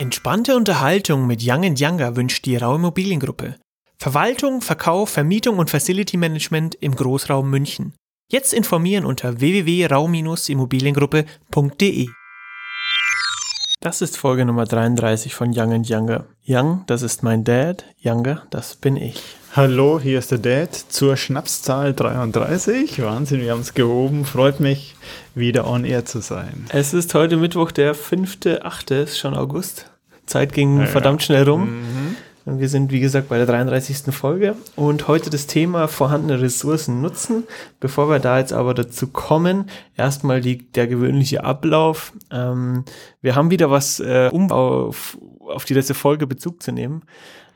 Entspannte Unterhaltung mit Young Younger wünscht die Rau Immobiliengruppe. Verwaltung, Verkauf, Vermietung und Facility Management im Großraum München. Jetzt informieren unter www.rau-immobiliengruppe.de. Das ist Folge Nummer 33 von Young Younger. Young, das ist mein Dad. Younger, das bin ich. Hallo, hier ist der Dad zur Schnapszahl 33. Wahnsinn, wir haben es gehoben. Freut mich, wieder on air zu sein. Es ist heute Mittwoch, der 5.8., ist schon August. Zeit ging ja, verdammt schnell rum. Mhm. Wir sind, wie gesagt, bei der 33. Folge und heute das Thema vorhandene Ressourcen nutzen. Bevor wir da jetzt aber dazu kommen, erstmal die, der gewöhnliche Ablauf. Ähm, wir haben wieder was, äh, um auf, auf die letzte Folge Bezug zu nehmen.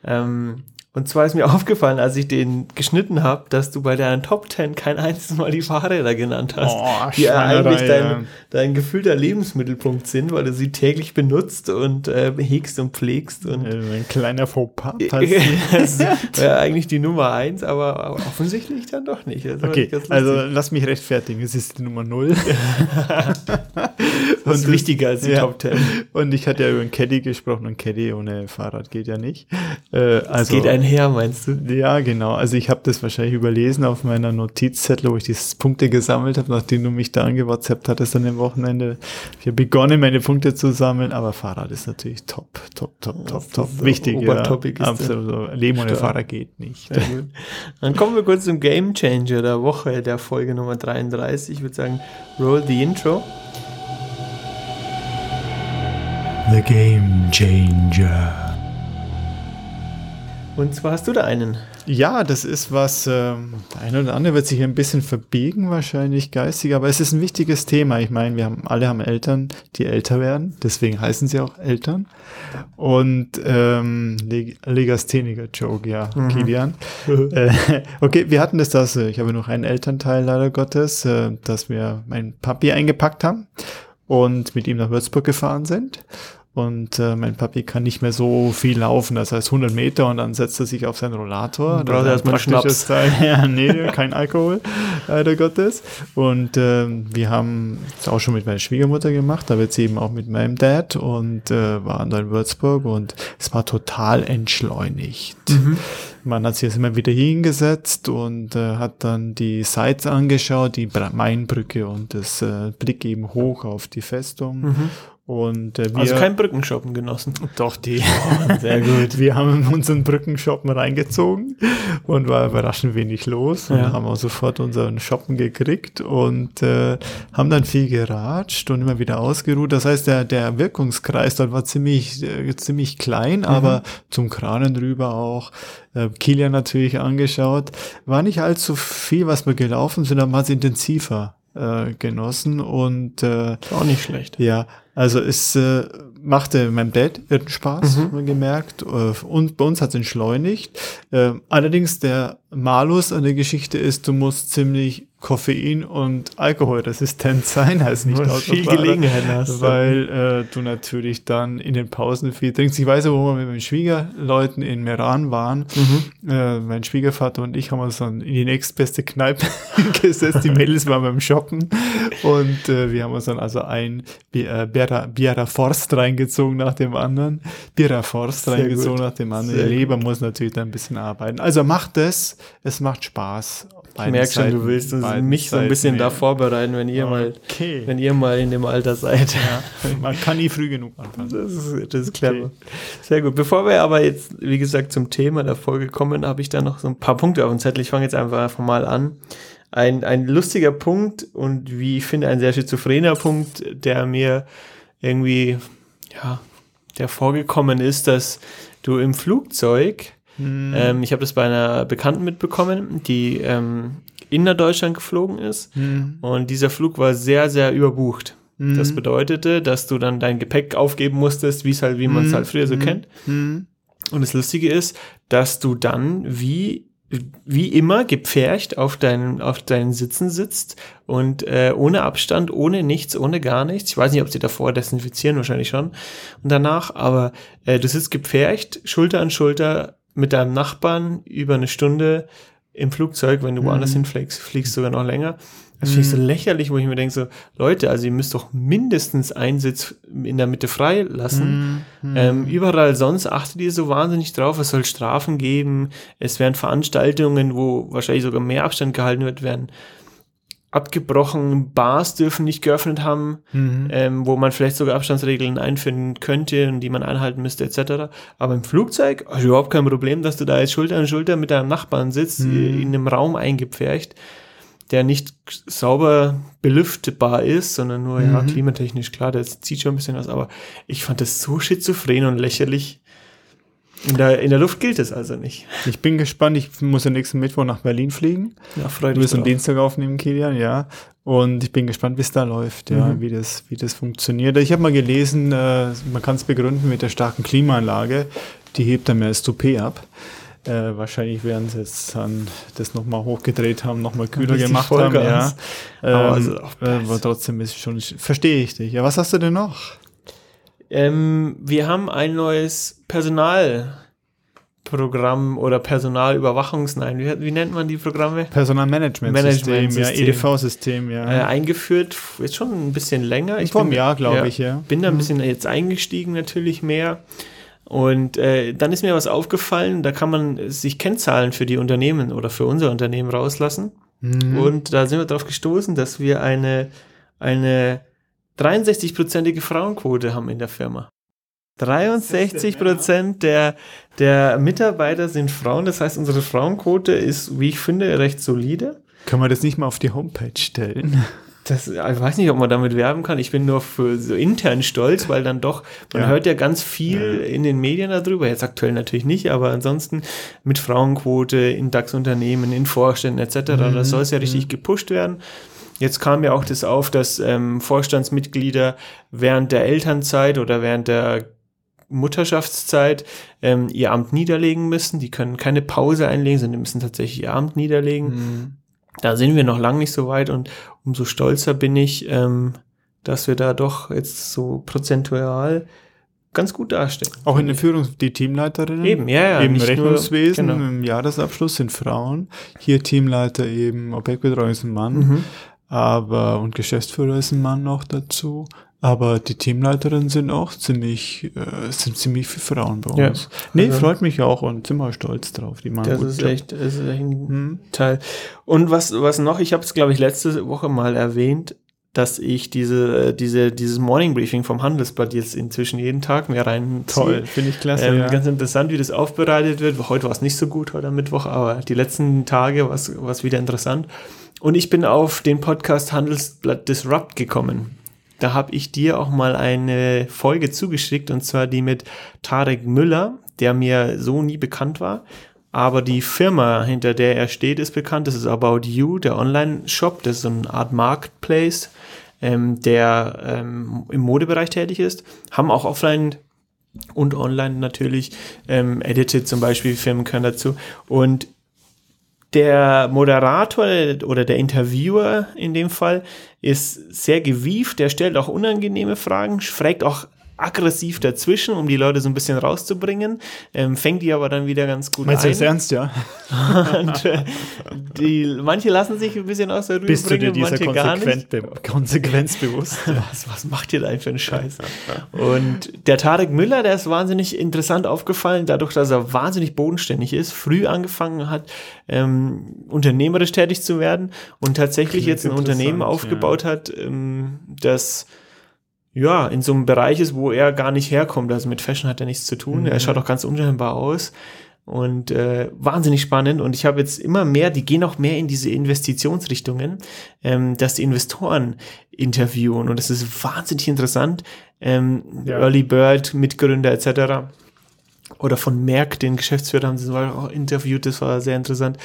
Ähm, und zwar ist mir aufgefallen, als ich den geschnitten habe, dass du bei deinen Top Ten kein einziges Mal die Fahrräder genannt hast, oh, die ja eigentlich dein, dein gefühlter Lebensmittelpunkt sind, weil du sie täglich benutzt und äh, hegst und pflegst. Und ein kleiner Fauxpas. das wäre eigentlich die Nummer eins, aber, aber offensichtlich dann doch nicht. okay, also lass mich rechtfertigen, es ist die Nummer null. das ist wichtiger als die ja. Top Ten. Und ich hatte ja über einen Caddy gesprochen und Caddy ohne Fahrrad geht ja nicht. Äh, also, geht ein her, meinst du? Ja, genau. Also ich habe das wahrscheinlich überlesen auf meiner Notizzettel, wo ich die Punkte gesammelt habe, nachdem du mich da angewhatsappt hattest an dem Wochenende. Ich habe begonnen, meine Punkte zu sammeln, aber Fahrrad ist natürlich top, top, top, top, top. Wichtig, ja. Absolut. So. Leben ohne Fahrrad geht nicht. Dann kommen wir kurz zum Game Changer der Woche, der Folge Nummer 33. Ich würde sagen, roll the intro. The Game Changer. Und zwar hast du da einen. Ja, das ist was, äh, der eine oder andere wird sich ein bisschen verbiegen, wahrscheinlich geistig, aber es ist ein wichtiges Thema. Ich meine, wir haben alle haben Eltern, die älter werden, deswegen heißen sie auch Eltern. Und ähm, Leg Legastheniker-Joke, ja, mhm. Kilian. äh, okay, wir hatten das, dass ich habe noch einen Elternteil leider Gottes, äh, dass wir meinen Papi eingepackt haben und mit ihm nach Würzburg gefahren sind. Und äh, mein Papi kann nicht mehr so viel laufen, das heißt 100 Meter und dann setzt er sich auf seinen Rollator. Braucht er erstmal Schnaps. Teil. Ja, nee, kein Alkohol, leider Gottes. Und äh, wir haben es auch schon mit meiner Schwiegermutter gemacht, da wird sie eben auch mit meinem Dad und äh, waren da in Würzburg und es war total entschleunigt. Mhm. Man hat sich jetzt immer wieder hingesetzt und äh, hat dann die Sites angeschaut, die Mainbrücke und das äh, Blick eben hoch auf die Festung. Mhm. Und, äh, wir, also kein Brückenshoppen genossen. Doch, die. Oh, sehr gut. Wir haben unseren Brückenshoppen reingezogen und war überraschend wenig los. Und ja. haben auch sofort unseren Shoppen gekriegt und äh, haben dann viel geratscht und immer wieder ausgeruht. Das heißt, der, der Wirkungskreis dort war ziemlich, äh, ziemlich klein, mhm. aber zum Kranen rüber auch. Äh, Kilian natürlich angeschaut. War nicht allzu viel, was wir gelaufen sind, aber hat es intensiver äh, genossen und äh, auch nicht schlecht. Ja, also es äh, machte meinem Dad irren Spaß, mhm. gemerkt. Äh, und bei uns hat es entschleunigt. Äh, allerdings der Malus an der Geschichte ist, du musst ziemlich Koffein und alkoholresistent sein, heißt nicht viel Gelegenheit hast. Weil äh, du natürlich dann in den Pausen viel trinkst. Ich weiß, wo wir mit meinen Schwiegerleuten in Meran waren. Mhm. Äh, mein Schwiegervater und ich haben uns dann in die nächstbeste Kneipe gesetzt. Die Mädels waren beim Shoppen und äh, wir haben uns dann also ein äh, Biera, Biera Forst reingezogen nach dem anderen. Biera Forst reingezogen nach dem anderen. Sehr Der Leber gut. muss natürlich dann ein bisschen arbeiten. Also macht es, es macht Spaß ich merke schon, du willst mich so ein bisschen da vorbereiten, wenn ihr okay. mal, wenn ihr mal in dem Alter seid. Ja, man kann nie früh genug anfangen. Das ist, das ist clever. Okay. Sehr gut. Bevor wir aber jetzt, wie gesagt, zum Thema der Folge kommen, habe ich da noch so ein paar Punkte auf dem Zettel. Ich fange jetzt einfach mal an. Ein, ein lustiger Punkt und wie ich finde, ein sehr schizophrener Punkt, der mir irgendwie, ja, der vorgekommen ist, dass du im Flugzeug hm. Ähm, ich habe das bei einer Bekannten mitbekommen, die ähm, innerdeutschland geflogen ist. Hm. Und dieser Flug war sehr, sehr überbucht. Hm. Das bedeutete, dass du dann dein Gepäck aufgeben musstest, wie es halt, wie man es hm. halt früher so hm. kennt. Hm. Und das Lustige ist, dass du dann wie wie immer gepfercht auf deinen, auf deinen Sitzen sitzt und äh, ohne Abstand, ohne nichts, ohne gar nichts. Ich weiß nicht, ob sie davor desinfizieren, wahrscheinlich schon. Und danach, aber äh, du sitzt gepfercht, Schulter an Schulter mit deinem Nachbarn über eine Stunde im Flugzeug, wenn du Mhm. woanders hinfliegst, fliegst sogar noch länger. Das finde ich so lächerlich, wo ich mir denke, so, Leute, also ihr müsst doch mindestens einen Sitz in der Mitte frei lassen. Mhm. Ähm, überall sonst achtet ihr so wahnsinnig drauf, es soll Strafen geben, es werden Veranstaltungen, wo wahrscheinlich sogar mehr Abstand gehalten wird, werden abgebrochen, Bars dürfen nicht geöffnet haben, Mhm. ähm, wo man vielleicht sogar Abstandsregeln einführen könnte und die man einhalten müsste, etc. Aber im Flugzeug, also überhaupt kein Problem, dass du da jetzt Schulter an Schulter mit deinem Nachbarn sitzt, Mhm. in einem Raum eingepfercht, der nicht sauber belüftbar ist, sondern nur, ja, Mhm. klimatechnisch, klar, das zieht schon ein bisschen was, aber ich fand das so schizophren und lächerlich. In der, in der Luft gilt es also nicht. Ich bin gespannt. Ich muss ja nächsten Mittwoch nach Berlin fliegen. Ja, freut Du mich wirst am drauf. Dienstag aufnehmen, Kilian, ja. Und ich bin gespannt, wie es da läuft, ja, Mhm. wie, das, wie das funktioniert. Ich habe mal gelesen, äh, man kann es begründen mit der starken Klimaanlage. Die hebt dann mehr das Toupet ab. Äh, wahrscheinlich werden sie jetzt dann das nochmal hochgedreht haben, nochmal kühler gemacht haben. Ja. Ähm, Aber also äh, aber trotzdem ist schon, verstehe ich dich. Ja, was hast du denn noch? Ähm, wir haben ein neues Personalprogramm oder Personalüberwachungs, nein, wie, wie nennt man die Programme? Personalmanagementsystem, ja. EDV-System, ja. Äh, eingeführt, jetzt schon ein bisschen länger. Ich Vor einem Jahr, glaube ja, ich, ja. Bin da ein bisschen jetzt eingestiegen, natürlich mehr. Und äh, dann ist mir was aufgefallen, da kann man sich Kennzahlen für die Unternehmen oder für unser Unternehmen rauslassen. Mhm. Und da sind wir darauf gestoßen, dass wir eine, eine 63-prozentige Frauenquote haben in der Firma. 63 Prozent der, der Mitarbeiter sind Frauen. Das heißt, unsere Frauenquote ist, wie ich finde, recht solide. Können wir das nicht mal auf die Homepage stellen? Das, ich weiß nicht, ob man damit werben kann. Ich bin nur für so intern stolz, weil dann doch, man Ja. hört ja ganz viel in den Medien darüber, jetzt aktuell natürlich nicht, aber ansonsten mit Frauenquote in DAX-Unternehmen, in Vorständen etc. Mhm. Das soll es ja richtig gepusht werden. Jetzt kam ja auch das auf, dass ähm, Vorstandsmitglieder während der Elternzeit oder während der Mutterschaftszeit ähm, ihr Amt niederlegen müssen. Die können keine Pause einlegen, sondern die müssen tatsächlich ihr Amt niederlegen. Da sind wir noch lange nicht so weit und umso stolzer bin ich, ähm, dass wir da doch jetzt so prozentual ganz gut dastehen. Auch in der Führung, die Teamleiterinnen. Eben, ja, ja. Im nicht nur- Rechnungswesen, genau. im Jahresabschluss sind Frauen. Hier Teamleiter eben, Objektbetreuung ist ein Mann, Mhm. Aber und Geschäftsführer ist ein Mann noch dazu. Aber die Teamleiterinnen sind auch ziemlich, äh, sind ziemlich viele Frauen bei Ja. uns. Nee, Also- freut mich auch und sind wir stolz drauf. Die machen Das ist Job. echt, das ist echt ein Hm. Teil. Und was, was noch, ich habe es, glaube ich, letzte Woche mal erwähnt, dass ich diese, diese, dieses Morning Briefing vom Handelsblatt jetzt inzwischen jeden Tag mehr rein Toll, finde ich klasse. Ähm, ja. Ganz interessant, wie das aufbereitet wird. Heute war es nicht so gut, heute am Mittwoch, aber die letzten Tage war es wieder interessant. Und ich bin auf den Podcast Handelsblatt Disrupt gekommen. Da habe ich dir auch mal eine Folge zugeschickt, und zwar die mit Tarek Müller, der mir so nie bekannt war. Aber die Firma, hinter der er steht, ist bekannt. Das ist About You, der Online-Shop. Das ist so eine Art Marketplace, ähm, der ähm, im Modebereich tätig ist. Haben auch offline und online natürlich ähm, edited zum Beispiel, Firmen können dazu. Und der Moderator oder der Interviewer in dem Fall ist sehr gewieft, der stellt auch unangenehme Fragen, fragt auch aggressiv dazwischen, um die Leute so ein bisschen rauszubringen, ähm, fängt die aber dann wieder ganz gut Meinst du ein. das ernst, ja? Und, äh, die, manche lassen sich ein bisschen aus der Ruhe Bist du dir bringen, dieser manche gar nicht. Konsequent be Konsequenz bewusst? Was, was macht ihr da eigentlich für einen Scheiß? Und der Tarek Müller, der ist wahnsinnig interessant aufgefallen, dadurch, dass er wahnsinnig bodenständig ist, früh angefangen hat, ähm, unternehmerisch tätig zu werden und tatsächlich Klingt jetzt ein Unternehmen aufgebaut hat, ähm, das ja, in so einem Bereich ist, wo er gar nicht herkommt. Also mit Fashion hat er nichts zu tun. Mhm. Er schaut auch ganz unscheinbar aus. Und äh, wahnsinnig spannend. Und ich habe jetzt immer mehr, die gehen auch mehr in diese Investitionsrichtungen, ähm, dass die Investoren interviewen. Und das ist wahnsinnig interessant. Ähm, Ja. Early Bird, Mitgründer etc. Oder von Merck, den Geschäftsführer, haben sie auch interviewt. Das war sehr interessant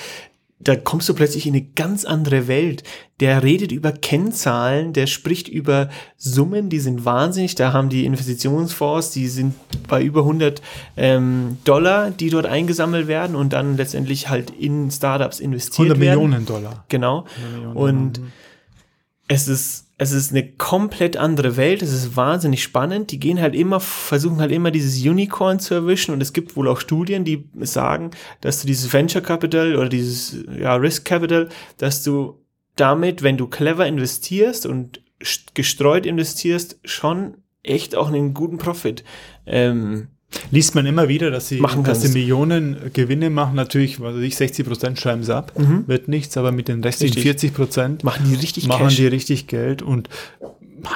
da kommst du plötzlich in eine ganz andere Welt. Der redet über Kennzahlen, der spricht über Summen, die sind wahnsinnig. Da haben die Investitionsfonds, die sind bei über 100 ähm, Dollar, die dort eingesammelt werden und dann letztendlich halt in Startups investiert 100 werden. Millionen Dollar. Genau. 100 Millionen Und Dollar. Es ist, es ist eine komplett andere Welt, es ist wahnsinnig spannend. Die gehen halt immer, versuchen halt immer dieses Unicorn zu erwischen und es gibt wohl auch Studien, die sagen, dass du dieses Venture Capital oder dieses ja, Risk Capital, dass du damit, wenn du clever investierst und gestreut investierst, schon echt auch einen guten Profit ähm, Liest man immer wieder, dass sie, machen dass sie Millionen Gewinne machen. Natürlich, was weiß ich, 60 Prozent schreiben sie ab, Mhm. wird nichts, aber mit den restlichen Richtig. 40 Prozent machen die richtig machen Cash. die richtig Geld und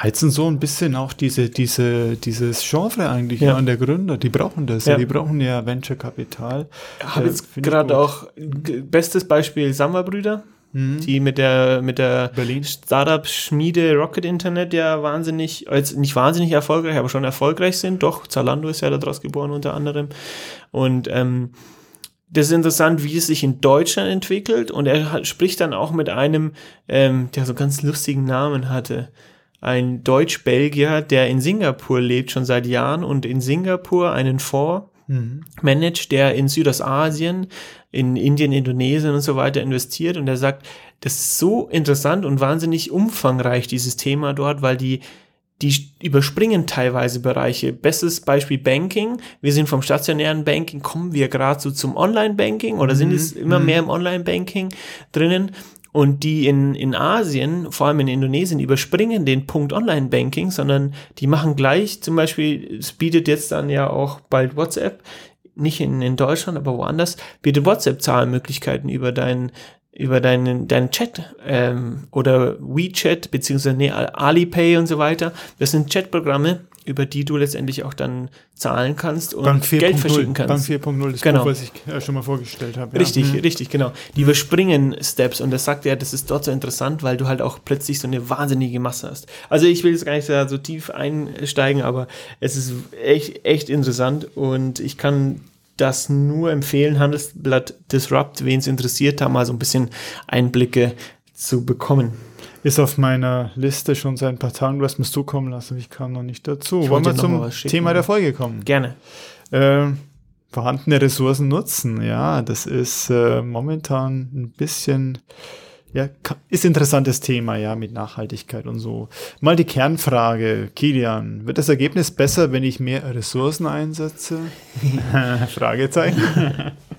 heizen so ein bisschen auch diese, diese, dieses Genre eigentlich Ja. an der Gründer. Die brauchen das, Ja. die brauchen ja Venture-Kapital. habe Äh, jetzt ich gerade auch bestes Beispiel Samwer-Brüder, Mhm. die mit der mit der. Startup-Schmiede Rocket Internet ja wahnsinnig, jetzt nicht wahnsinnig erfolgreich, aber schon erfolgreich sind. Doch, Zalando ist ja daraus geboren unter anderem. Und ähm, das ist interessant, wie es sich in Deutschland entwickelt. Und er hat, spricht dann auch mit einem, ähm, der so einen ganz lustigen Namen hatte. Ein Deutsch-Belgier, der in Singapur lebt, schon seit Jahren und in Singapur einen Fonds Mhm. managt, der in Südostasien, in Indien, Indonesien und so weiter investiert. Und er sagt, das ist so interessant und wahnsinnig umfangreich, dieses Thema dort, weil die, die überspringen teilweise Bereiche. Bestes Beispiel Banking. Wir sind vom stationären Banking, kommen wir gerade so zum Online-Banking oder sind Mhm, es immer mhm. mehr im Online-Banking drinnen? Und die in, in Asien, vor allem in Indonesien, überspringen den Punkt Online-Banking, sondern die machen gleich, zum Beispiel, es bietet jetzt dann ja auch bald WhatsApp, nicht in, in Deutschland, aber woanders, bietet WhatsApp Zahlmöglichkeiten über deinen über deinen, deinen Chat ähm, oder WeChat beziehungsweise nee, Alipay und so weiter. Das sind Chatprogramme, über die du letztendlich auch dann zahlen kannst und Bank Geld 4.0 verschicken kannst. Bank 4.0 ist Genau. Buch, was ich äh, schon mal vorgestellt habe. ja. Richtig, Mhm. richtig, genau. Die überspringen Steps und das sagt er, das ist dort so interessant, weil du halt auch plötzlich so eine wahnsinnige Masse hast. Also ich will jetzt gar nicht da so tief einsteigen, aber es ist echt, echt interessant und ich kann das nur empfehlen, Handelsblatt Disrupt, wen es interessiert, da mal so ein bisschen Einblicke zu bekommen. Ist auf meiner Liste schon seit ein paar Tagen. Du hast mir zukommen lassen, ich kam noch nicht dazu. Ich Wollen wir zum schicken. Thema der Folge kommen? Gerne. Ähm, vorhandene Ressourcen nutzen, ja, das ist äh, momentan ein bisschen, ja, ist interessantes Thema, ja, mit Nachhaltigkeit und so. Mal die Kernfrage, Kilian, wird das Ergebnis besser, wenn ich mehr Ressourcen einsetze? Fragezeichen.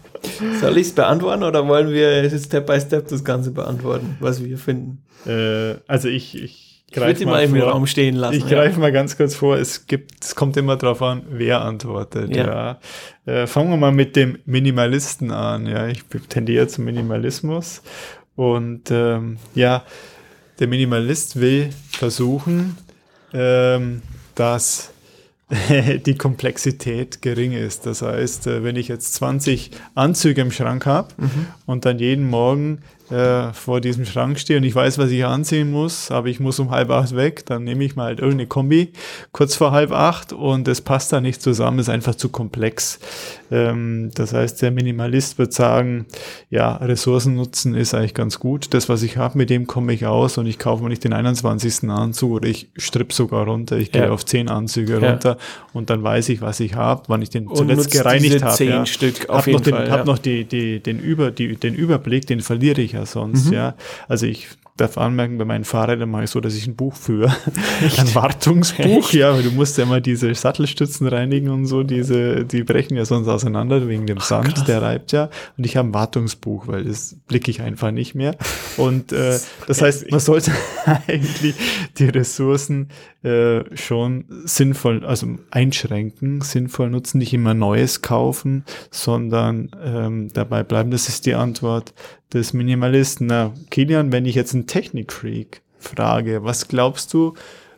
Soll ich es beantworten oder wollen wir Step by Step das Ganze beantworten, was wir finden? Äh, also ich, ich Ich würde sie greif mal im. Raum stehen lassen. Ich greife mal ganz kurz vor. Es gibt, es kommt immer darauf an, wer antwortet. Ja. Ja. Äh, fangen wir mal mit dem Minimalisten an. Ja, ich tendiere zum Minimalismus. Und ähm, ja, der Minimalist will versuchen, ähm, dass die Komplexität gering ist. Das heißt, äh, wenn ich jetzt 20 Anzüge im Schrank habe und dann jeden Morgen äh, vor diesem Schrank stehe und ich weiß, was ich anziehen muss, aber ich muss um halb acht weg, dann nehme ich mal halt irgendeine Kombi kurz vor halb acht und es passt da nicht zusammen, ist einfach zu komplex. Ähm, das heißt, der Minimalist wird sagen, ja, Ressourcen nutzen ist eigentlich ganz gut. Das, was ich habe, mit dem komme ich aus und ich kaufe mir nicht den 21. Anzug oder ich stripp sogar runter, ich gehe Ja. auf 10 Anzüge Ja. runter und dann weiß ich, was ich habe, wann ich den Und zuletzt gereinigt habe. zehn Ja. Stück auf hab jeden noch den, Fall, Hab noch die, die, den, Über, die, den Überblick, den verliere ich ja sonst, Mhm. ja. Also ich darf anmerken, bei meinen Fahrrädern mache ich so, dass ich ein Buch führe. Ein Wartungsbuch, ja, weil du musst ja immer diese Sattelstützen reinigen und so, diese, die brechen ja sonst auseinander wegen dem Sand, krass. der reibt ja. Und ich habe ein Wartungsbuch, weil das blicke ich einfach nicht mehr. Und äh, das heißt, man sollte eigentlich die Ressourcen äh, schon sinnvoll, also einschränken, sinnvoll nutzen, nicht immer Neues kaufen, sondern ähm, dabei bleiben. Das ist die Antwort des Minimalisten. Na, Kilian, wenn ich jetzt einen Technikfreak frage, was glaubst du,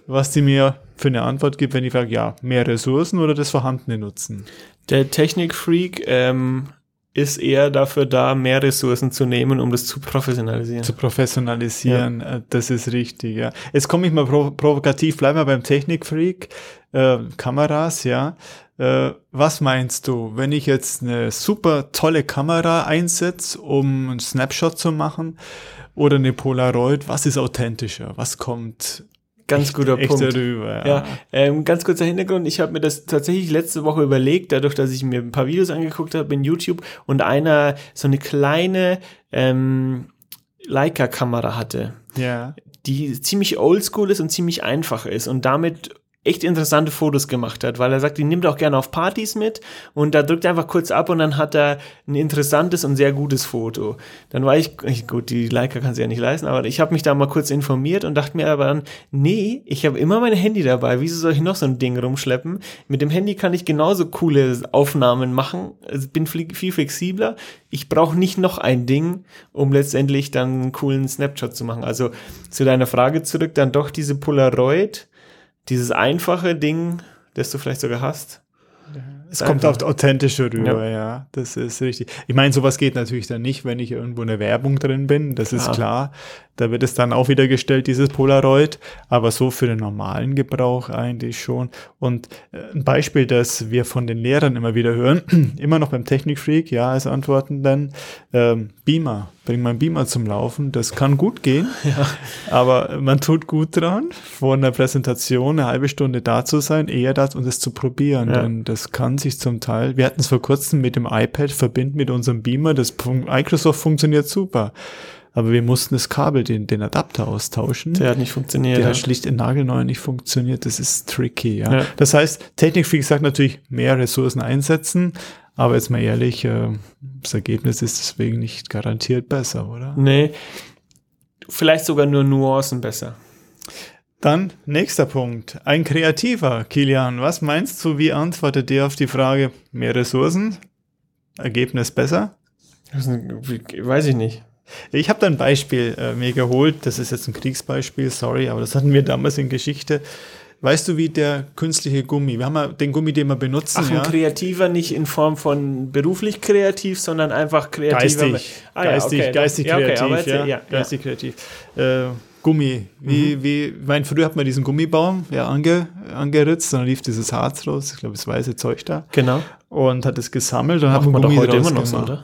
was die mir für eine Antwort gibt, wenn ich frage, ja, mehr Ressourcen oder das Vorhandene nutzen? Der Technikfreak ähm, ist eher dafür da, mehr Ressourcen zu nehmen, um das zu professionalisieren. zu professionalisieren, äh, das ist richtig, ja. Jetzt komme ich mal provo provokativ, bleiben wir beim Technikfreak, äh, Kameras, ja. Äh, was meinst du, wenn ich jetzt eine super tolle Kamera einsetze, um einen Snapshot zu machen, oder eine Polaroid, was ist authentischer? Was kommt Ganz guter echt Punkt. darüber? Ja, ähm, ganz kurzer Hintergrund. Ich habe mir das tatsächlich letzte Woche überlegt, dadurch, dass ich mir ein paar Videos angeguckt habe in YouTube und einer so eine kleine ähm, Leica-Kamera hatte. ja. die ziemlich oldschool ist und ziemlich einfach ist und damit echt interessante Fotos gemacht hat, weil er sagt, die nimmt auch gerne auf Partys mit und da drückt er einfach kurz ab und dann hat er ein interessantes und sehr gutes Foto. Dann war ich, gut, die Leica kann sie ja nicht leisten, aber ich habe mich da mal kurz informiert und dachte mir aber dann, nee, ich habe immer mein Handy dabei, wieso soll ich noch so ein Ding rumschleppen? Mit dem Handy kann ich genauso coole Aufnahmen machen, also bin viel flexibler. Ich brauche nicht noch ein Ding, um letztendlich dann einen coolen Snapshot zu machen. Also zu deiner Frage zurück, dann doch diese Polaroid dieses einfache Ding, das du vielleicht sogar hast. Es kommt auf authentische rüber, ja. ja. Das ist richtig. Ich meine, sowas geht natürlich dann nicht, wenn ich irgendwo eine Werbung drin bin. Das klar. ist klar. Da wird es dann auch wieder gestellt, dieses Polaroid. Aber so für den normalen Gebrauch eigentlich schon. Und äh, ein Beispiel, das wir von den Lehrern immer wieder hören, immer noch beim Technikfreak, ja, als Antworten dann, ähm, Beamer. Bring mein Beamer zum Laufen. Das kann gut gehen. Ja. Aber man tut gut dran, vor einer Präsentation eine halbe Stunde da zu sein, eher das und es zu probieren. Ja. Denn das kann sich zum Teil, wir hatten es vor kurzem mit dem iPad verbinden mit unserem Beamer. Das Microsoft funktioniert super aber wir mussten das Kabel, den, den Adapter austauschen. Der hat nicht funktioniert. Der ja. hat schlicht in nagelneu nicht funktioniert. Das ist tricky, ja. ja. Das heißt, Technikfreak sagt natürlich, mehr Ressourcen einsetzen, aber jetzt mal ehrlich, äh, das Ergebnis ist deswegen nicht garantiert besser, oder? Nee. Vielleicht sogar nur Nuancen besser. Dann nächster Punkt. Ein Kreativer, Kilian. Was meinst du, wie antwortet der auf die Frage, mehr Ressourcen? Ergebnis besser? Weiß ich nicht. Ich habe da ein Beispiel äh, mir geholt. Das ist jetzt ein Kriegsbeispiel, sorry, aber das hatten wir damals in Geschichte. Weißt du, wie der künstliche Gummi, wir haben ja den Gummi, den wir benutzen. Ach, ein ja? kreativer nicht in Form von beruflich kreativ, sondern einfach kreativ. Geistig, ah, geistig, ja, okay, geistig dann, kreativ. Ja, okay, ja, ja, geistig kreativ. Äh, Gummi. Wie, mhm. wie, ich meine, früher hat man diesen Gummibaum ja ange, angeritzt, dann lief dieses Harz raus, ich glaube, das weiße Zeug da. Genau. Und hat es gesammelt und hat man Gummi doch heute immer noch so, oder?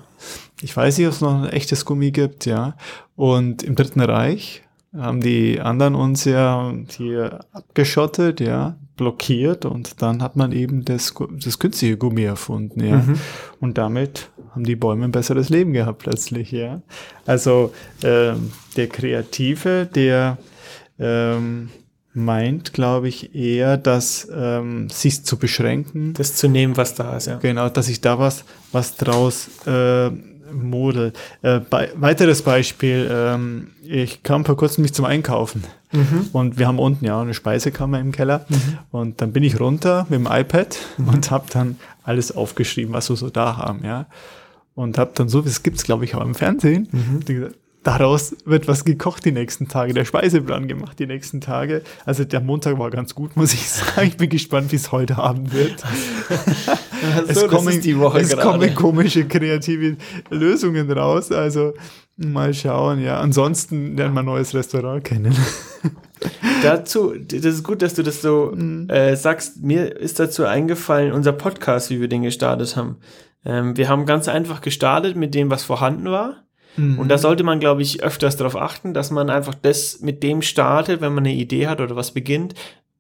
Ich weiß nicht, ob es noch ein echtes Gummi gibt, ja. Und im Dritten Reich haben die anderen uns ja hier abgeschottet, ja, blockiert und dann hat man eben das, das günstige Gummi erfunden, ja. Mhm. Und damit haben die Bäume ein besseres Leben gehabt plötzlich, ja. Also ähm, der Kreative, der ähm, meint, glaube ich, eher, dass ähm, sich zu beschränken. Das zu nehmen, was da ist, ja. Genau, dass ich da was, was draus äh, Model. Äh, bei, weiteres Beispiel, ähm, ich kam vor kurzem mich zum Einkaufen mhm. und wir haben unten ja eine Speisekammer im Keller mhm. und dann bin ich runter mit dem iPad mhm. und habe dann alles aufgeschrieben, was wir so da haben, ja. Und habe dann so, das gibt's glaube ich auch im Fernsehen, mhm daraus wird was gekocht die nächsten Tage, der Speiseplan gemacht die nächsten Tage. Also der Montag war ganz gut, muss ich sagen. Ich bin gespannt, wie es heute Abend wird. so, es kommen, die Woche es kommen komische kreative Lösungen raus. Also mal schauen. Ja, ansonsten lernen wir ein neues Restaurant kennen. dazu, das ist gut, dass du das so mhm. äh, sagst. Mir ist dazu eingefallen, unser Podcast, wie wir den gestartet haben. Ähm, wir haben ganz einfach gestartet mit dem, was vorhanden war Mhm. Und da sollte man, glaube ich, öfters darauf achten, dass man einfach das mit dem startet, wenn man eine Idee hat oder was beginnt,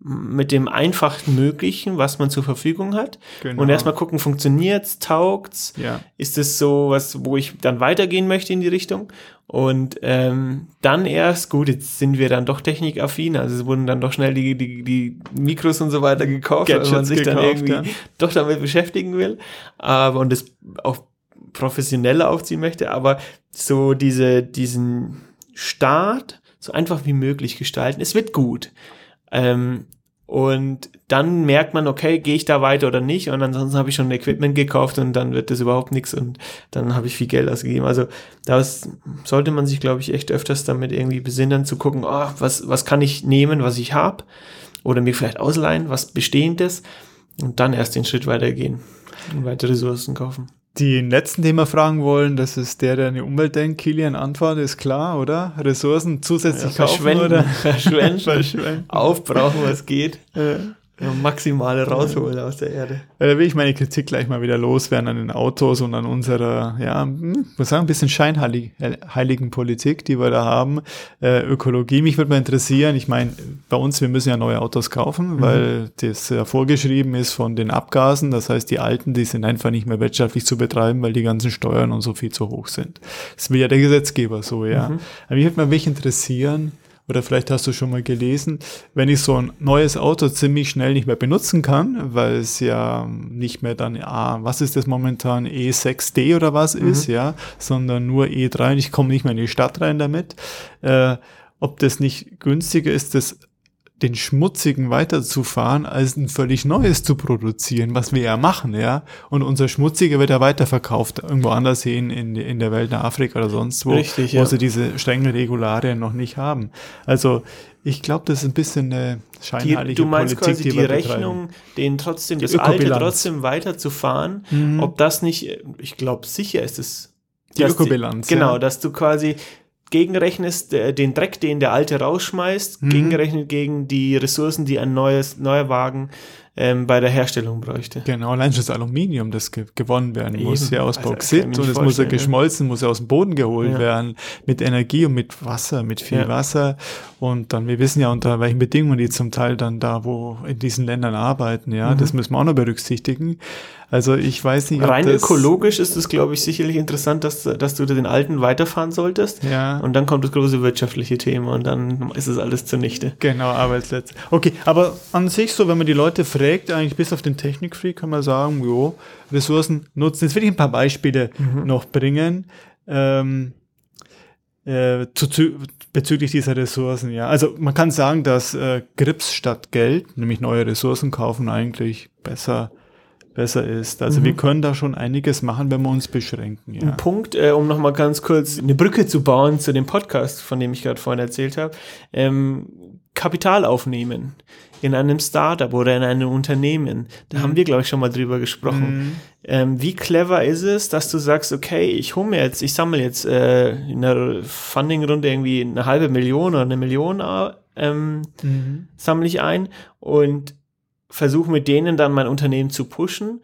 mit dem einfachsten Möglichen, was man zur Verfügung hat. Genau. Und erstmal gucken, funktioniert's, taugt's? Ja. Ist es so was, wo ich dann weitergehen möchte in die Richtung? Und ähm, dann erst, gut, jetzt sind wir dann doch technikaffin, also es wurden dann doch schnell die, die, die Mikros und so weiter gekauft, Gadgets weil man sich gekauft, dann irgendwie ja. doch damit beschäftigen will. Aber und das auch professioneller aufziehen möchte, aber so diese, diesen Start so einfach wie möglich gestalten. Es wird gut. Ähm, und dann merkt man, okay, gehe ich da weiter oder nicht? Und ansonsten habe ich schon Equipment gekauft und dann wird das überhaupt nichts und dann habe ich viel Geld ausgegeben. Also da sollte man sich, glaube ich, echt öfters damit irgendwie besinnen, zu gucken, oh, was, was kann ich nehmen, was ich habe? Oder mir vielleicht ausleihen, was Bestehendes und dann erst den Schritt weitergehen und weitere Ressourcen kaufen. Den letzten, den wir fragen wollen, das ist der, der an die Umwelt denkt. Kilian, Antwort ist klar, oder? Ressourcen zusätzlich ja, kaufen oder? Verschwenden, verschwenden. Aufbrauchen, was geht. Ja. Maximale rausholen aus der Erde. Ja, da will ich meine Kritik gleich mal wieder loswerden an den Autos und an unserer, ja, hm, muss sagen, ein bisschen scheinheiligen Politik, die wir da haben. Äh, Ökologie, mich würde mal interessieren. Ich meine, bei uns, wir müssen ja neue Autos kaufen, mhm. weil das ja vorgeschrieben ist von den Abgasen. Das heißt, die alten, die sind einfach nicht mehr wirtschaftlich zu betreiben, weil die ganzen Steuern und so viel zu hoch sind. Das will ja der Gesetzgeber so, ja. Mhm. Aber mich würde mal mich interessieren, oder vielleicht hast du schon mal gelesen, wenn ich so ein neues Auto ziemlich schnell nicht mehr benutzen kann, weil es ja nicht mehr dann, ah, was ist das momentan, E6D oder was mhm. ist, ja, sondern nur E3 und ich komme nicht mehr in die Stadt rein damit, äh, ob das nicht günstiger ist, das den schmutzigen weiterzufahren, als ein völlig neues zu produzieren, was wir ja machen, ja. Und unser schmutziger wird ja weiterverkauft, irgendwo anders hin in, in der Welt, nach Afrika oder sonst wo, Richtig, wo ja. sie diese strengen Regularien noch nicht haben. Also ich glaube, das ist ein bisschen eine scheinheilige die, Du meinst Politik, quasi die, die Rechnung, den trotzdem, die das Alte trotzdem weiterzufahren, mhm. ob das nicht, ich glaube, sicher ist es. Die Ökobilanz. Genau, ja. dass du quasi gegenrechnest äh, den Dreck, den der alte rausschmeißt, mhm. gegenrechnet gegen die Ressourcen, die ein neues, neuer Wagen ähm, bei der Herstellung bräuchte. Genau, allein schon das Aluminium, das ge gewonnen werden Eben. muss, ja aus also, Bauxit und es muss ja geschmolzen, muss ja aus dem Boden geholt ja. werden, mit Energie und mit Wasser, mit viel ja. Wasser. Und dann, wir wissen ja, unter welchen Bedingungen die zum Teil dann da, wo in diesen Ländern arbeiten, ja, mhm. das müssen wir auch noch berücksichtigen. Also ich weiß nicht. Rein ökologisch ist es, glaube ich, sicherlich interessant, dass, dass du den alten weiterfahren solltest. Ja. Und dann kommt das große wirtschaftliche Thema und dann ist es alles zunichte. Genau, Arbeitsplätze. Okay, aber an sich so, wenn man die Leute fragt, eigentlich bis auf den Technikfreak, kann man sagen, jo, Ressourcen nutzen. Jetzt will ich ein paar Beispiele mhm. noch bringen. Ähm, äh, zu, zu, bezüglich dieser Ressourcen, ja. Also man kann sagen, dass äh, Grips statt Geld, nämlich neue Ressourcen kaufen, eigentlich besser besser ist. Also mhm. wir können da schon einiges machen, wenn wir uns beschränken. Ja. Ein Punkt, äh, um nochmal ganz kurz eine Brücke zu bauen zu dem Podcast, von dem ich gerade vorhin erzählt habe. Ähm, Kapital aufnehmen in einem Startup oder in einem Unternehmen. Da mhm. haben wir, glaube ich, schon mal drüber gesprochen. Mhm. Ähm, wie clever ist es, dass du sagst, okay, ich hole mir jetzt, ich sammle jetzt äh, in einer Funding-Runde irgendwie eine halbe Million oder eine Million ähm, mhm. sammle ich ein und versuche mit denen dann mein Unternehmen zu pushen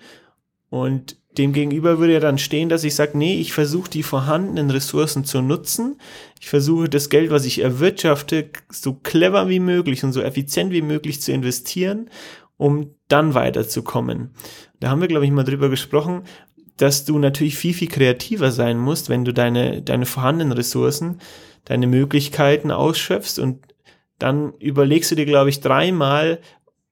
und dem gegenüber würde ja dann stehen, dass ich sage, nee, ich versuche die vorhandenen Ressourcen zu nutzen. Ich versuche das Geld, was ich erwirtschafte, so clever wie möglich und so effizient wie möglich zu investieren, um dann weiterzukommen. Da haben wir, glaube ich, mal drüber gesprochen, dass du natürlich viel, viel kreativer sein musst, wenn du deine, deine vorhandenen Ressourcen, deine Möglichkeiten ausschöpfst und dann überlegst du dir, glaube ich, dreimal,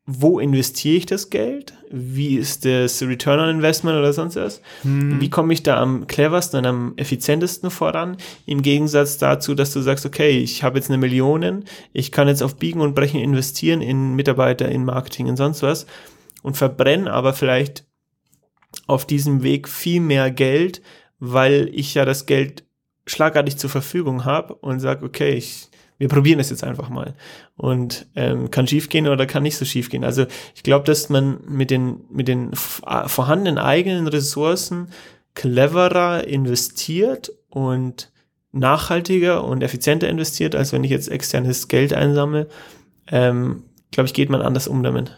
wo investiere ich das Geld? Wie ist das Return on Investment oder sonst was? Hm. Wie komme ich da am cleversten und am effizientesten voran? Im Gegensatz dazu, dass du sagst, okay, ich habe jetzt eine Million, ich kann jetzt auf Biegen und Brechen investieren in Mitarbeiter, in Marketing und sonst was und verbrenne aber vielleicht auf diesem Weg viel mehr Geld, weil ich ja das Geld schlagartig zur Verfügung habe und sage, okay, ich wir probieren es jetzt einfach mal. Und ähm, kann schief gehen oder kann nicht so schief gehen. Also ich glaube, dass man mit den, mit den vorhandenen eigenen Ressourcen cleverer investiert und nachhaltiger und effizienter investiert, als wenn ich jetzt externes Geld einsammle. Ähm, glaube ich, geht man anders um damit.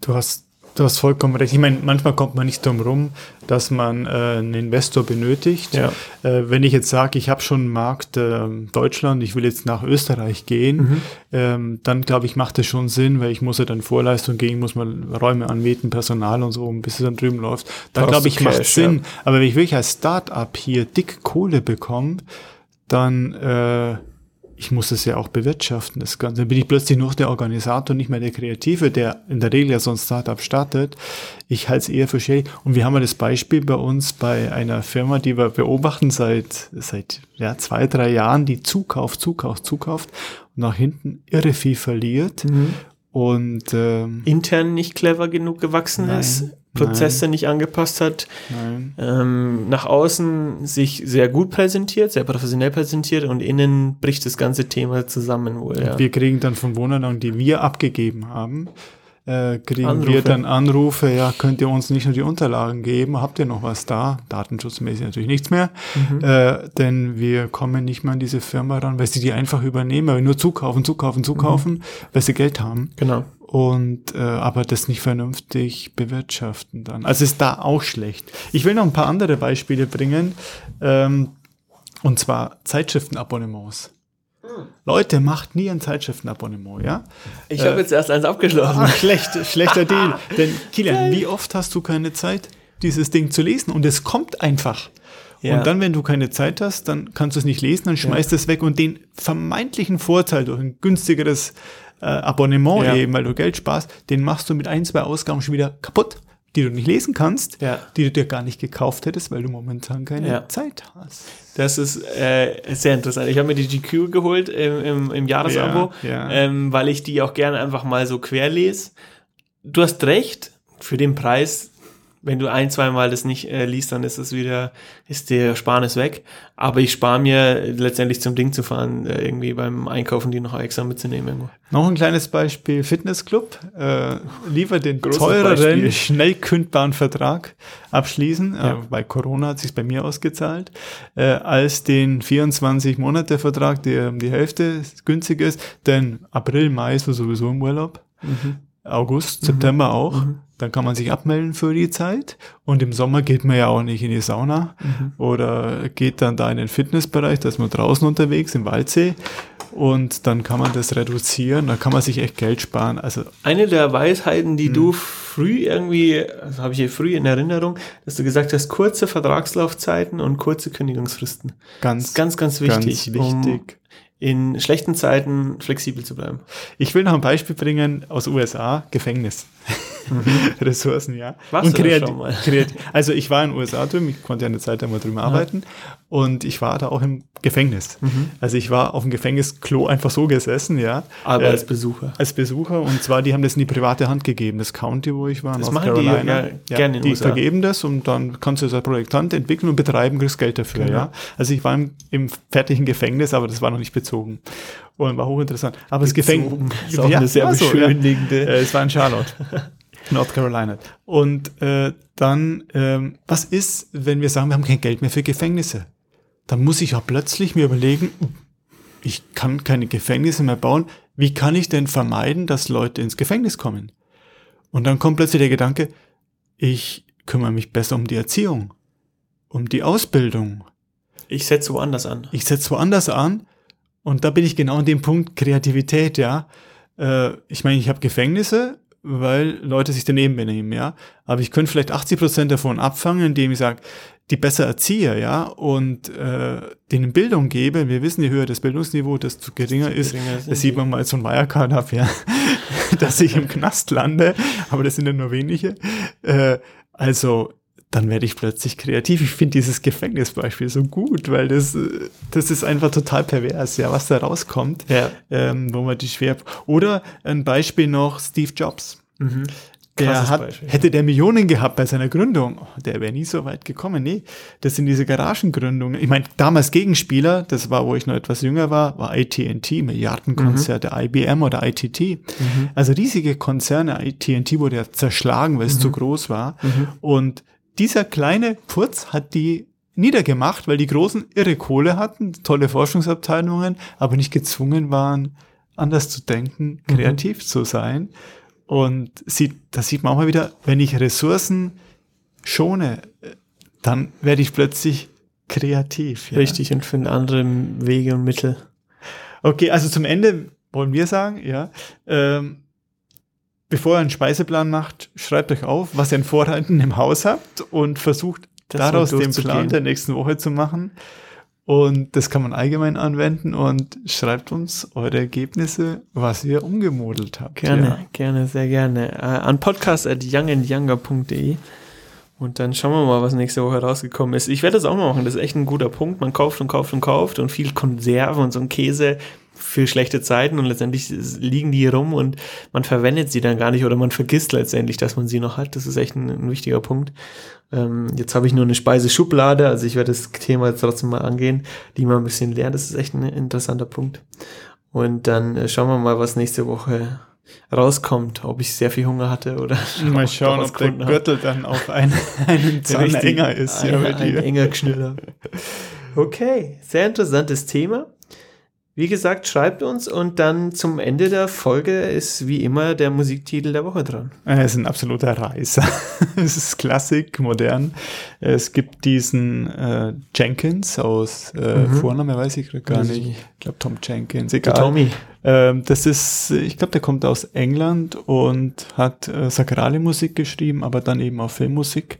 Du hast Du hast vollkommen recht. Ich meine, manchmal kommt man nicht drum rum, dass man äh, einen Investor benötigt. Ja. Äh, wenn ich jetzt sage, ich habe schon einen Markt äh, Deutschland, ich will jetzt nach Österreich gehen, mhm. ähm, dann glaube ich, macht das schon Sinn, weil ich muss ja dann Vorleistung gehen, muss man Räume anmieten, Personal und so, bis es dann drüben läuft. Dann glaube ich, macht Sinn. Ja. Aber wenn ich wirklich als Start-up hier dick Kohle bekomme, dann äh, ich muss es ja auch bewirtschaften, das Ganze. Dann bin ich plötzlich noch der Organisator, nicht mehr der Kreative, der in der Regel ja so ein Startup startet. Ich halte es eher für schwierig. Und wir haben ja das Beispiel bei uns bei einer Firma, die wir beobachten seit, seit ja, zwei, drei Jahren, die zukauft, zukauft, zukauft und nach hinten irre viel verliert. Mhm. Und ähm, intern nicht clever genug gewachsen nein, ist, Prozesse Nein. nicht angepasst hat, ähm, nach außen sich sehr gut präsentiert, sehr professionell präsentiert und innen bricht das ganze Thema zusammen wohl. Ja. Wir kriegen dann von Wohnern, die wir abgegeben haben, äh, kriegen Anrufe. wir dann Anrufe, ja, könnt ihr uns nicht nur die Unterlagen geben, habt ihr noch was da? Datenschutzmäßig natürlich nichts mehr, mhm. äh, denn wir kommen nicht mehr an diese Firma ran, weil sie die einfach übernehmen, weil wir nur zukaufen, zukaufen, zukaufen, mhm. weil sie Geld haben. Genau und äh, aber das nicht vernünftig bewirtschaften dann. Also ist da auch schlecht. Ich will noch ein paar andere Beispiele bringen, ähm, und zwar Zeitschriftenabonnements. Leute, macht nie ein Zeitschriftenabonnement, ja? Ich äh, habe jetzt erst eins abgeschlossen. Ach, schlecht, schlechter Deal. Denn Kilian, wie oft hast du keine Zeit, dieses Ding zu lesen? Und es kommt einfach. Ja. Und dann, wenn du keine Zeit hast, dann kannst du es nicht lesen, dann schmeißt es weg und den vermeintlichen Vorteil durch ein günstigeres äh, Abonnement Ja. eben, weil du Geld sparst, den machst du mit ein, zwei Ausgaben schon wieder kaputt, die du nicht lesen kannst, Ja. die du dir gar nicht gekauft hättest, weil du momentan keine Ja. Zeit hast. Das ist äh, sehr interessant. Ich habe mir die GQ geholt im, im, im Jahresabo, Ja. Ähm, weil ich die auch gerne einfach mal so quer lese. Du hast recht, für den Preis, wenn du ein, zweimal das nicht äh, liest, dann ist es wieder, ist der Sparnis weg. Aber ich spare mir letztendlich zum Ding zu fahren, äh, irgendwie beim Einkaufen die noch extra mitzunehmen irgendwo. Noch ein kleines Beispiel, Fitnessclub. Äh, lieber den Großes teureren, Beispiel. schnell kündbaren Vertrag abschließen, Ja. äh, bei Corona hat sich bei mir ausgezahlt, äh, als den 24-Monate-Vertrag, der um die Hälfte günstig ist. Denn April, Mai ist du sowieso im Urlaub. August, September auch. Dann kann man sich abmelden für die Zeit. Und im Sommer geht man ja auch nicht in die Sauna oder geht dann da in den Fitnessbereich, da ist man draußen unterwegs im Waldsee. Und dann kann man das reduzieren, da kann man sich echt Geld sparen. Also Eine der Weisheiten, die du früh irgendwie, also habe ich hier früh in Erinnerung, dass du gesagt hast, kurze Vertragslaufzeiten und kurze Kündigungsfristen. Ganz, ganz, ganz wichtig, ganz wichtig. um in schlechten Zeiten flexibel zu bleiben. Ich will noch ein Beispiel bringen aus USA, Gefängnis. Ressourcen, ja. Warst du da kreati- schon mal? kreati- also ich war in den USA drüben, ich konnte ja eine Zeit lang mal drüben arbeiten und ich war da auch im Gefängnis. Mhm. Also ich war auf dem Gefängnisklo einfach so gesessen, ja. Aber Äh, als Besucher. als Besucher und zwar, die haben das in die private Hand gegeben, das County, wo ich war, Das North machen die Carolina. ja gerne in die USA. vergeben das und dann kannst du es als Projektant entwickeln und betreiben, kriegst Geld dafür, Genau. ja. Also ich war im, im fertigen Gefängnis, aber das war noch nicht bezogen und war hochinteressant. Aber das Gefängnis. Ist auch eine sehr war beschönigende- Äh, es war in Charlotte. North Carolina. Und äh, dann, ähm, was ist, wenn wir sagen, wir haben kein Geld mehr für Gefängnisse? Dann muss ich ja plötzlich mir überlegen, ich kann keine Gefängnisse mehr bauen. Wie kann ich denn vermeiden, dass Leute ins Gefängnis kommen? Und dann kommt plötzlich der Gedanke, ich kümmere mich besser um die Erziehung, um die Ausbildung. Ich setze woanders an. Ich setze woanders an und da bin ich genau an dem Punkt Kreativität, ja. Äh, ich meine, ich habe Gefängnisse, weil Leute sich daneben benehmen, ja. Aber ich könnte vielleicht 80 Prozent davon abfangen, indem ich sage, die besser erziehe, ja, und äh, denen Bildung gebe. Wir wissen, je höher das Bildungsniveau, desto geringer ist. geringer sind Das sieht man mal so ein Wirecard ab, ja, dass ich im Knast lande, aber das sind ja nur wenige. Äh, also dann werde ich plötzlich kreativ. Ich finde dieses Gefängnisbeispiel so gut, weil das, äh, das ist einfach total pervers, ja, was da rauskommt, Ja. ähm, wo man die schwer. Oder ein Beispiel noch Steve Jobs. Der Krasses hat, Beispiel. hätte der Millionen gehabt bei seiner Gründung, oh, der wäre nie so weit gekommen. Nee, das sind diese Garagengründungen. Ich meine, damals Gegenspieler, das war, wo ich noch etwas jünger war, war AT&T, Milliardenkonzerte, IBM oder ITT. Also riesige Konzerne, AT&T wurde ja zerschlagen, weil es zu groß war. Und dieser kleine Purz hat die niedergemacht, weil die Großen irre Kohle hatten, tolle Forschungsabteilungen, aber nicht gezwungen waren, anders zu denken, kreativ zu sein. Und sieht, das sieht man auch mal wieder, wenn ich Ressourcen schone, äh, dann werde ich plötzlich kreativ. Ja. Richtig und finde andere Wege und Mittel. Okay, also zum Ende wollen wir sagen, ja, ähm, bevor ihr einen Speiseplan macht, schreibt euch auf, was ihr an Vorräten im Haus habt und versucht Das daraus den. Plan der nächsten Woche zu machen. Und das kann man allgemein anwenden und schreibt uns eure Ergebnisse, was ihr umgemodelt habt. Gerne, Ja. gerne, sehr gerne. Äh, an podcast at youngandyounger.de und dann schauen wir mal, was nächste Woche rausgekommen ist. Ich werde das auch mal machen, das ist echt ein guter Punkt. Man kauft und kauft und kauft und viel Konserve und so ein Käse für schlechte Zeiten und letztendlich liegen die rum und man verwendet sie dann gar nicht oder man vergisst letztendlich, dass man sie noch hat. Das ist echt ein, ein wichtiger Punkt. Ähm, jetzt habe ich nur eine Speiseschublade, also ich werde das Thema jetzt trotzdem mal angehen, die mal ein bisschen leer. Das ist echt ein interessanter Punkt. Und dann äh, schauen wir mal, was nächste Woche rauskommt, ob ich sehr viel Hunger hatte oder Mal schauen, ob der. Gürtel dann auf einen, einen Zahn enger ist. Ja, ein, bei ein enger Geschnüller. Okay, sehr interessantes Thema. Wie gesagt, schreibt uns und dann zum Ende der Folge ist wie immer der Musiktitel der Woche dran. Er ist ein absoluter Reißer. es ist Klassik, modern. Es gibt diesen äh, Jenkins aus äh, Vorname, weiß ich grad gar nicht. Ich glaube Tom Jenkins, egal. Tommy. Ähm, das ist, ich glaube, der kommt aus England und hat äh, sakrale Musik geschrieben, aber dann eben auch Filmmusik.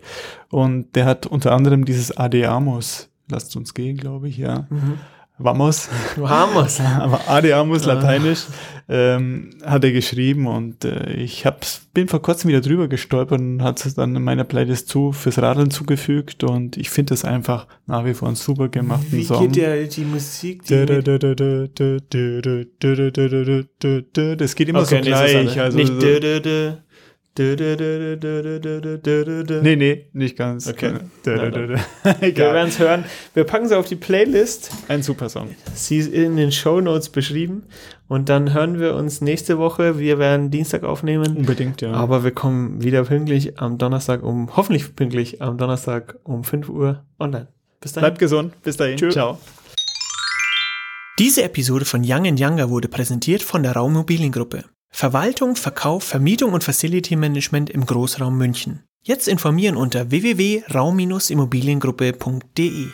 Und der hat unter anderem dieses Adeamus, lasst uns gehen, glaube ich, ja. Mhm Vamos. Vamos. Aber Ade Amos, Lateinisch, ähm, hat er geschrieben und äh, ich hab, bin vor kurzem wieder drüber gestolpert und hat es dann in meiner Playlist zu, fürs Radeln zugefügt und ich finde das einfach nach wie vor einen super gemachten Wie Song. geht der, die Musik? Die Das geht immer Okay, so gleich. Also nicht so, nee, nee, nicht ganz. Okay. Dö, Na dö, dann. dö, dö. Wir Egal. werden es hören. Wir packen sie auf die Playlist. Ein super Song. Sie ist in den Show Notes beschrieben. Und dann hören wir uns nächste Woche. Wir werden Dienstag aufnehmen. Unbedingt, ja. Aber wir kommen wieder pünktlich am Donnerstag um, hoffentlich pünktlich am Donnerstag um 5 Uhr online. Bis dahin. Bleibt gesund. Bis dahin. Tschö. Ciao. Diese Episode von Young Younger wurde präsentiert von der Raummobiliengruppe. Verwaltung, Verkauf, Vermietung und Facility Management im Großraum München. Jetzt informieren unter www.raum-immobiliengruppe.de.